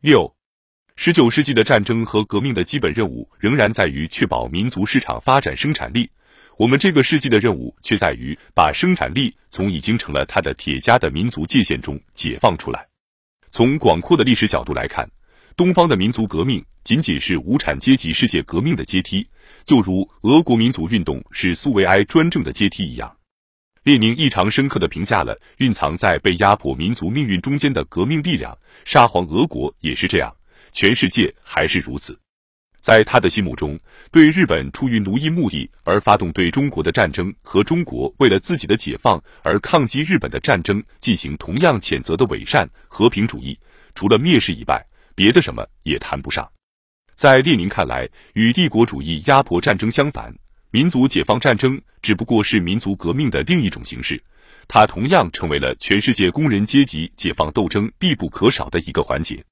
六，十九世纪的战争和革命的基本任务仍然在于确保民族市场发展生产力。我们这个世纪的任务却在于把生产力从已经成了它的铁枷的民族界限中解放出来。从广阔的历史角度来看，东方的民族革命仅仅是无产阶级世界革命的阶梯，就如俄国民族运动是苏维埃专政的阶梯一样。列宁异常深刻地评价了蕴藏在被压迫民族命运中间的革命力量。沙皇俄国也是这样，全世界还是如此。在他的心目中，对日本出于奴役目的而发动对中国的战争，和中国为了自己的解放而抗击日本的战争进行同样谴责的伪善和平主义，除了蔑视以外，别的什么也谈不上。在列宁看来，与帝国主义压迫战争相反，民族解放战争只不过是民族革命的另一种形式，它同样成为了全世界工人阶级解放斗争必不可少的一个环节。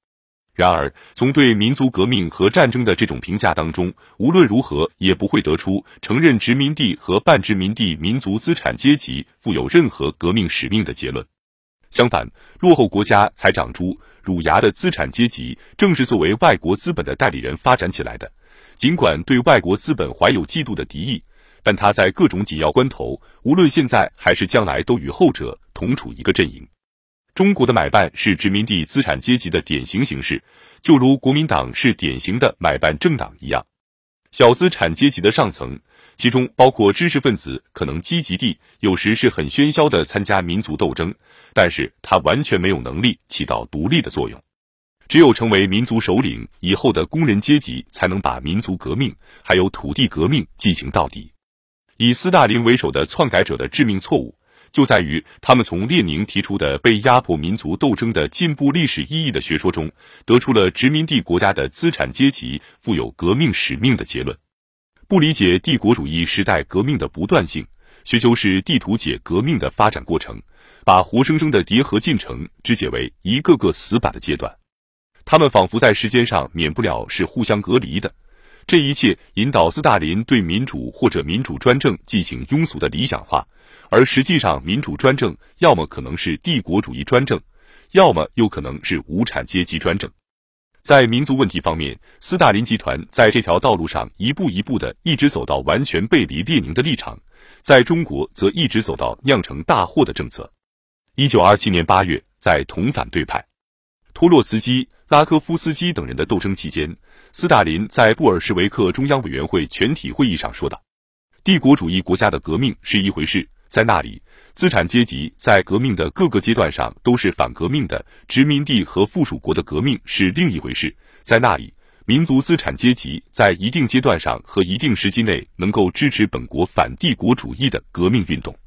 然而，从对民族革命和战争的这种评价当中，无论如何也不会得出承认殖民地和半殖民地民族资产阶级负有任何革命使命的结论。相反，落后国家才长出乳牙的资产阶级，正是作为外国资本的代理人发展起来的。尽管对外国资本怀有嫉妒的敌意，但他在各种紧要关头，无论现在还是将来，都与后者同处一个阵营。中国的买办是殖民地资产阶级的典型形式，就如国民党是典型的买办政党一样。小资产阶级的上层，其中包括知识分子，可能积极地，有时是很喧嚣的参加民族斗争，但是他完全没有能力起到独立的作用。只有成为民族首领以后的工人阶级，才能把民族革命还有土地革命进行到底。以斯大林为首的篡改者的致命错误。就在于他们从列宁提出的被压迫民族斗争的进步历史意义的学说中，得出了殖民地国家的资产阶级负有革命使命的结论。不理解帝国主义时代革命的不断性，学究是地图解革命的发展过程，把活生生的叠合进程肢解为一个个死板的阶段，他们仿佛在时间上免不了是互相隔离的。这一切引导斯大林对民主或者民主专政进行庸俗的理想化。而实际上，民主专政要么可能是帝国主义专政，要么又可能是无产阶级专政。在民族问题方面，斯大林集团在这条道路上一步一步的一直走到完全背离列宁的立场，在中国则一直走到酿成大祸的政策。一九二七年八月，在同反对派托洛茨基、拉科夫斯基等人的斗争期间，斯大林在布尔什维克中央委员会全体会议上说道：“帝国主义国家的革命是一回事。”在那里，资产阶级在革命的各个阶段上都是反革命的；殖民地和附属国的革命是另一回事。在那里，民族资产阶级在一定阶段上和一定时期内能够支持本国反帝国主义的革命运动。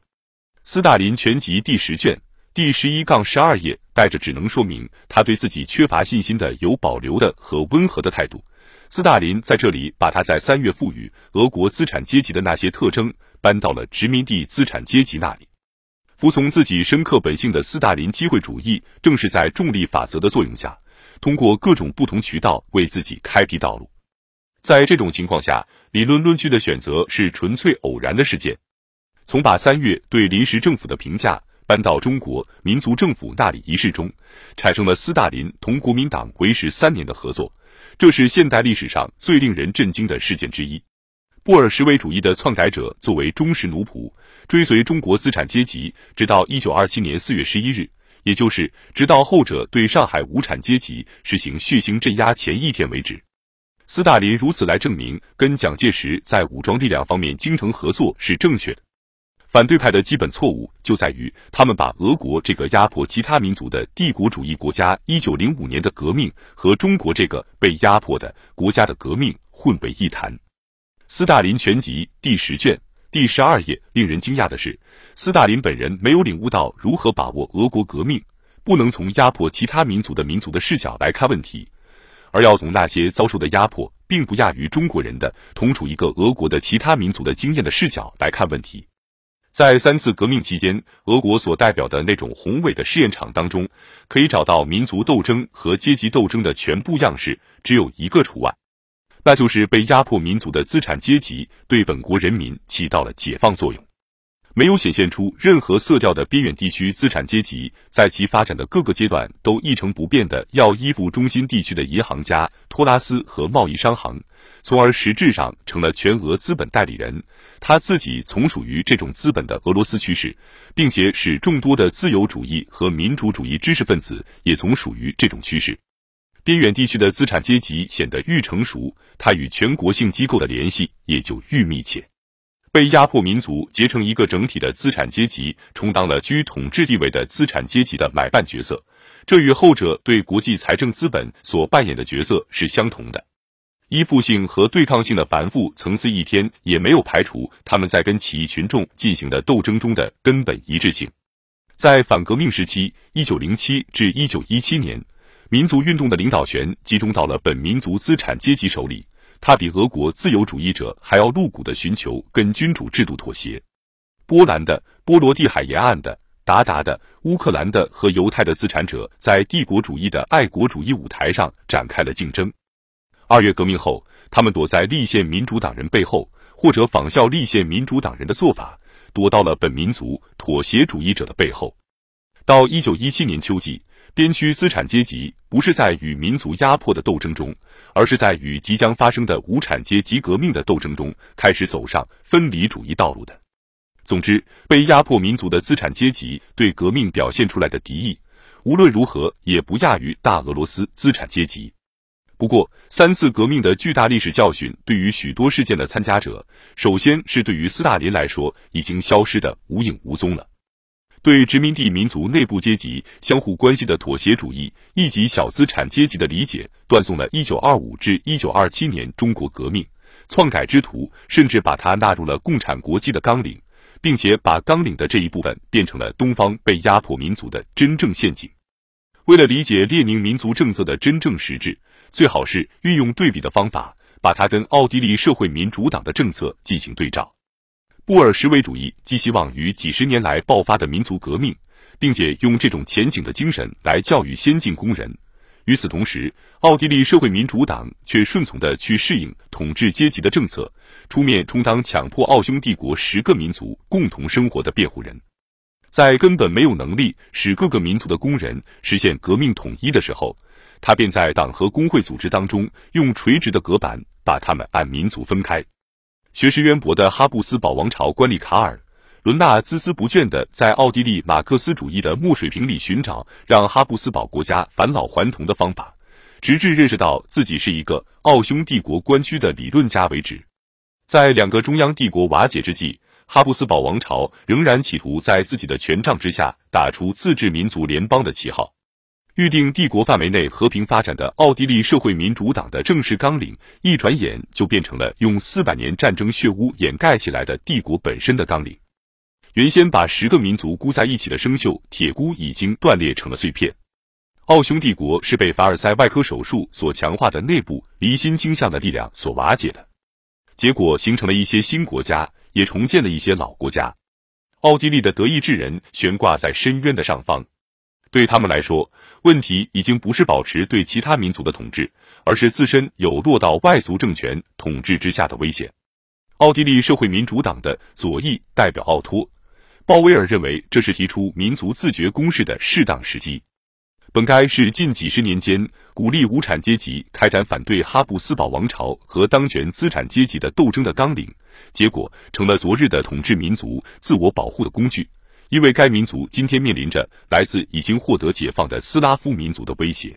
斯大林全集第十卷第十一杠十二页带着只能说明他对自己缺乏信心的有保留的和温和的态度。斯大林在这里把他在三月赋予俄国资产阶级的那些特征。搬到了殖民地资产阶级那里，服从自己深刻本性的斯大林机会主义，正是在重力法则的作用下，通过各种不同渠道为自己开辟道路。在这种情况下，理论论据的选择是纯粹偶然的事件。从把三月对临时政府的评价搬到中国民族政府那里一事中，产生了斯大林同国民党为时三年的合作，这是现代历史上最令人震惊的事件之一。布尔什维主义的篡改者作为忠实奴仆，追随中国资产阶级，直到一九二七年四月十一日，也就是直到后者对上海无产阶级实行血腥镇压前一天为止。斯大林如此来证明，跟蒋介石在武装力量方面精诚合作是正确的。反对派的基本错误就在于，他们把俄国这个压迫其他民族的帝国主义国家一九零五年的革命和中国这个被压迫的国家的革命混为一谈。斯大林全集第十卷第十二页，令人惊讶的是，斯大林本人没有领悟到如何把握俄国革命，不能从压迫其他民族的民族的视角来看问题，而要从那些遭受的压迫并不亚于中国人的同处一个俄国的其他民族的经验的视角来看问题。在三次革命期间，俄国所代表的那种宏伟的试验场当中，可以找到民族斗争和阶级斗争的全部样式，只有一个除外。那就是被压迫民族的资产阶级对本国人民起到了解放作用。没有显现出任何色调的边远地区资产阶级，在其发展的各个阶段都一成不变的要依附中心地区的银行家、托拉斯和贸易商行，从而实质上成了全俄资本代理人。他自己从属于这种资本的俄罗斯趋势，并且使众多的自由主义和民主主义知识分子也从属于这种趋势。边远地区的资产阶级显得愈成熟，他与全国性机构的联系也就愈密切。被压迫民族结成一个整体的资产阶级，充当了居统治地位的资产阶级的买办角色，这与后者对国际财政资本所扮演的角色是相同的。依附性和对抗性的繁复层次一天也没有排除他们在跟起义群众进行的斗争中的根本一致性。在反革命时期（一九零七至一九一七年），民族运动的领导权集中到了本民族资产阶级手里。他比俄国自由主义者还要露骨的寻求跟君主制度妥协。波兰的、波罗的海沿岸的、鞑靼的、乌克兰的和犹太的资产者在帝国主义的爱国主义舞台上展开了竞争。二月革命后，他们躲在立宪民主党人背后，或者仿效立宪民主党人的做法，躲到了本民族妥协主义者的背后。到一九一七年秋季。边区资产阶级不是在与民族压迫的斗争中，而是在与即将发生的无产阶级革命的斗争中开始走上分离主义道路的。总之，被压迫民族的资产阶级对革命表现出来的敌意，无论如何也不亚于大俄罗斯资产阶级。不过，三次革命的巨大历史教训对于许多事件的参加者，首先是对于斯大林来说，已经消失的无影无踪了。对殖民地民族内部阶级相互关系的妥协主义，以及小资产阶级的理解，断送了1925至1927年中国革命。篡改之徒甚至把它纳入了共产国际的纲领，并且把纲领的这一部分变成了东方被压迫民族的真正陷阱。为了理解列宁民族政策的真正实质，最好是运用对比的方法，把它跟奥地利社会民主党的政策进行对照。布尔什维主义寄希望于几十年来爆发的民族革命，并且用这种前景的精神来教育先进工人。与此同时，奥地利社会民主党却顺从的去适应统治阶级的政策，出面充当强迫奥匈帝国十个民族共同生活的辩护人。在根本没有能力使各个民族的工人实现革命统一的时候，他便在党和工会组织当中用垂直的隔板把他们按民族分开。学识渊博的哈布斯堡王朝官吏卡尔·伦纳孜孜不倦地在奥地利马克思主义的墨水瓶里寻找让哈布斯堡国家返老还童的方法，直至认识到自己是一个奥匈帝国官居的理论家为止。在两个中央帝国瓦解之际，哈布斯堡王朝仍然企图在自己的权杖之下打出自治民族联邦的旗号。预定帝国范围内和平发展的奥地利社会民主党的正式纲领，一转眼就变成了用四百年战争血污掩盖起来的帝国本身的纲领。原先把十个民族箍在一起的生锈铁箍已经断裂成了碎片。奥匈帝国是被凡尔赛外科手术所强化的内部离心倾向的力量所瓦解的，结果形成了一些新国家，也重建了一些老国家。奥地利的德意志人悬挂在深渊的上方。对他们来说，问题已经不是保持对其他民族的统治，而是自身有落到外族政权统治之下的危险。奥地利社会民主党的左翼代表奥托·鲍威尔认为，这是提出民族自觉公式的适当时机。本该是近几十年间鼓励无产阶级开展反对哈布斯堡王朝和当权资产阶级的斗争的纲领，结果成了昨日的统治民族自我保护的工具。因为该民族今天面临着来自已经获得解放的斯拉夫民族的威胁。